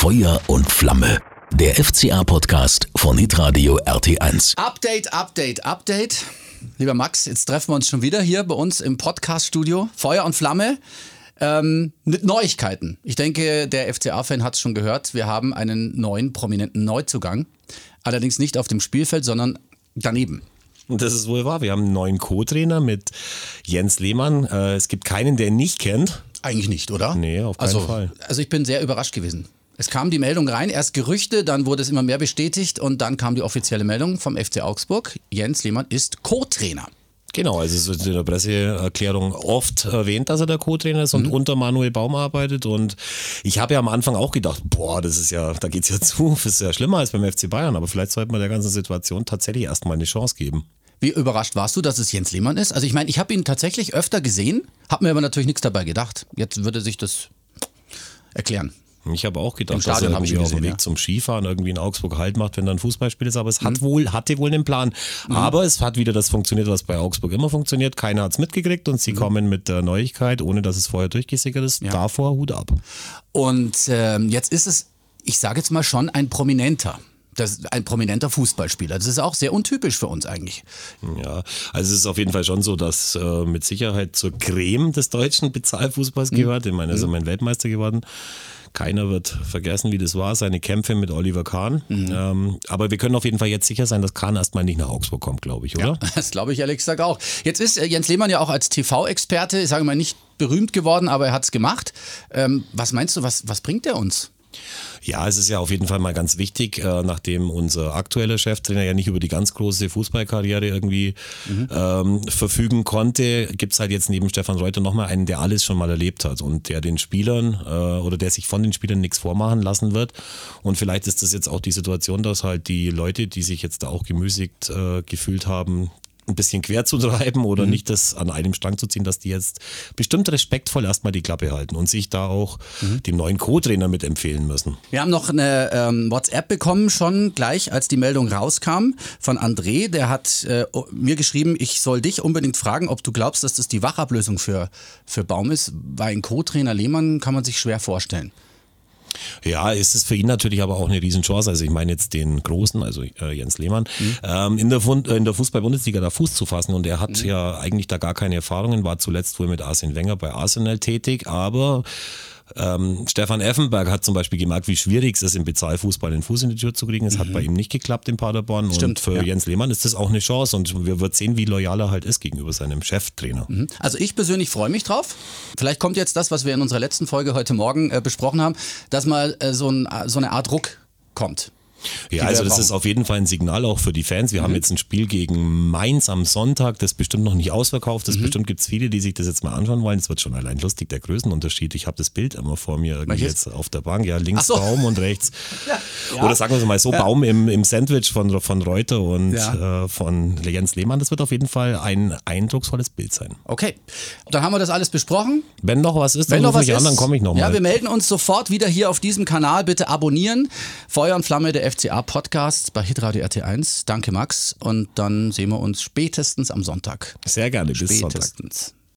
Feuer und Flamme. Der FCA-Podcast von Hitradio RT1. Update, Update, Update. Lieber Max, jetzt treffen wir uns schon wieder hier bei uns im Podcast-Studio. Feuer und Flamme. Ähm, mit Neuigkeiten. Ich denke, der FCA-Fan hat es schon gehört. Wir haben einen neuen prominenten Neuzugang. Allerdings nicht auf dem Spielfeld, sondern daneben. Und das ist wohl wahr. Wir haben einen neuen Co-Trainer mit Jens Lehmann. Äh, es gibt keinen, der ihn nicht kennt. Eigentlich nicht, oder? Nee, auf keinen also, Fall. Also ich bin sehr überrascht gewesen. Es kam die Meldung rein, erst Gerüchte, dann wurde es immer mehr bestätigt und dann kam die offizielle Meldung vom FC Augsburg. Jens Lehmann ist Co-Trainer. Genau, also es wird in der Presseerklärung oft erwähnt, dass er der Co-Trainer ist und Mhm. unter Manuel Baum arbeitet. Und ich habe ja am Anfang auch gedacht, boah, das ist ja, da geht's ja zu, das ist ja schlimmer als beim FC Bayern. Aber vielleicht sollte man der ganzen Situation tatsächlich erstmal eine Chance geben. Wie überrascht warst du, dass es Jens Lehmann ist? Also ich meine, ich habe ihn tatsächlich öfter gesehen, habe mir aber natürlich nichts dabei gedacht. Jetzt würde sich das erklären. Ich habe auch gedacht, dass er irgendwie auf dem Weg ja. zum Skifahren irgendwie in Augsburg Halt macht, wenn dann Fußballspiel ist. Aber es Mhm. hat wohl, hatte wohl einen Plan. Aber es hat wieder das funktioniert, was bei Augsburg immer funktioniert. Keiner hat's mitgekriegt und Mhm. sie kommen mit der Neuigkeit, ohne dass es vorher durchgesickert ist. Davor Hut ab. Und ähm, jetzt ist es, ich sage jetzt mal schon, ein prominenter. Das ist ein prominenter Fußballspieler. Das ist auch sehr untypisch für uns eigentlich. Ja, also es ist auf jeden Fall schon so, dass äh, mit Sicherheit zur Creme des deutschen Mhm. Bezahlfußballs gehört. Ich meine, er ist mein Weltmeister geworden. Keiner wird vergessen, wie das war, seine Kämpfe mit Oliver Kahn. Mhm. Ähm, aber wir können auf jeden Fall jetzt sicher sein, dass Kahn erstmal nicht nach Augsburg kommt, glaube ich, oder? Das glaube ich ehrlich gesagt auch. Jetzt ist äh, Jens Lehmann ja auch als TV-Experte, ich sage mal nicht berühmt geworden, aber er hat es gemacht. Ähm, was meinst du, was, was bringt er uns? Ja, es ist ja auf jeden Fall mal ganz wichtig, äh, nachdem unser aktueller Cheftrainer ja nicht über die ganz große Fußballkarriere irgendwie ähm, verfügen konnte, gibt's halt jetzt neben Stefan Reuter nochmal einen, der alles schon mal erlebt hat und der den Spielern äh, oder der sich von den Spielern nichts vormachen lassen wird. Und vielleicht ist das jetzt auch die Situation, dass halt die Leute, die sich jetzt da auch gemüßigt äh, gefühlt haben, ein bisschen quer zu treiben oder nicht das an einem Strang zu ziehen, dass die jetzt bestimmt respektvoll erstmal die Klappe halten und sich da auch dem neuen Co-Trainer mitempfehlen müssen. Wir haben noch eine ähm, WhatsApp bekommen, schon gleich, als die Meldung rauskam, von André. Der hat äh, mir geschrieben, ich soll dich unbedingt fragen, ob du glaubst, dass das die Wachablösung für, für Baum ist. Weil ein Co-Trainer Lehmann kann man sich schwer vorstellen. Ja, ist es für ihn natürlich aber auch eine Riesenchance. Also ich meine jetzt den Großen, also äh, Jens Lehmann, ähm, in der, Fun- äh, in der Fußball-Bundesliga da Fuß zu fassen. Und er hat ja eigentlich da gar keine Erfahrungen, war zuletzt wohl mit Arsene Wenger bei Arsenal tätig, aber ähm, Stefan Effenberg hat zum Beispiel gemerkt, wie schwierig es ist, im Bezahlfußball den Fuß in die Tür zu kriegen. Es hat bei ihm nicht geklappt in Paderborn. Stimmt, und für ja. Jens Lehmann ist das auch eine Chance. Und wir wird sehen, wie loyal er halt ist gegenüber seinem Cheftrainer. Also ich persönlich freue mich drauf. Vielleicht kommt jetzt das, was wir in unserer letzten Folge heute Morgen äh, besprochen haben, dass mal äh, so, ein, so eine Art Ruck kommt. Ja, also das ist auf jeden Fall ein Signal auch für die Fans. Wir haben jetzt ein Spiel gegen Mainz am Sonntag, das bestimmt noch nicht ausverkauft ist. Bestimmt gibt's viele, die sich das jetzt mal anschauen wollen. Es wird schon allein lustig, der Größenunterschied. Ich habe das Bild immer vor mir jetzt auf der Bank. Ja, links so. Baum und rechts. Oder sagen wir es mal so, Baum im, im Sandwich von, von Reuter und Ja. äh, von Jens Lehmann. Das wird auf jeden Fall ein eindrucksvolles Bild sein. Okay, dann haben wir das alles besprochen. Wenn noch was ist, dann Wenn noch ruf was mich ist, an, dann komme ich noch Ja, wir melden uns sofort wieder hier auf diesem Kanal. Bitte abonnieren. Feuer und Flamme, der FCA Podcast bei Hitradio RT1. Danke, Max. Und dann sehen wir uns spätestens am Sonntag. Sehr gerne, bis Sonntag. Spätestens.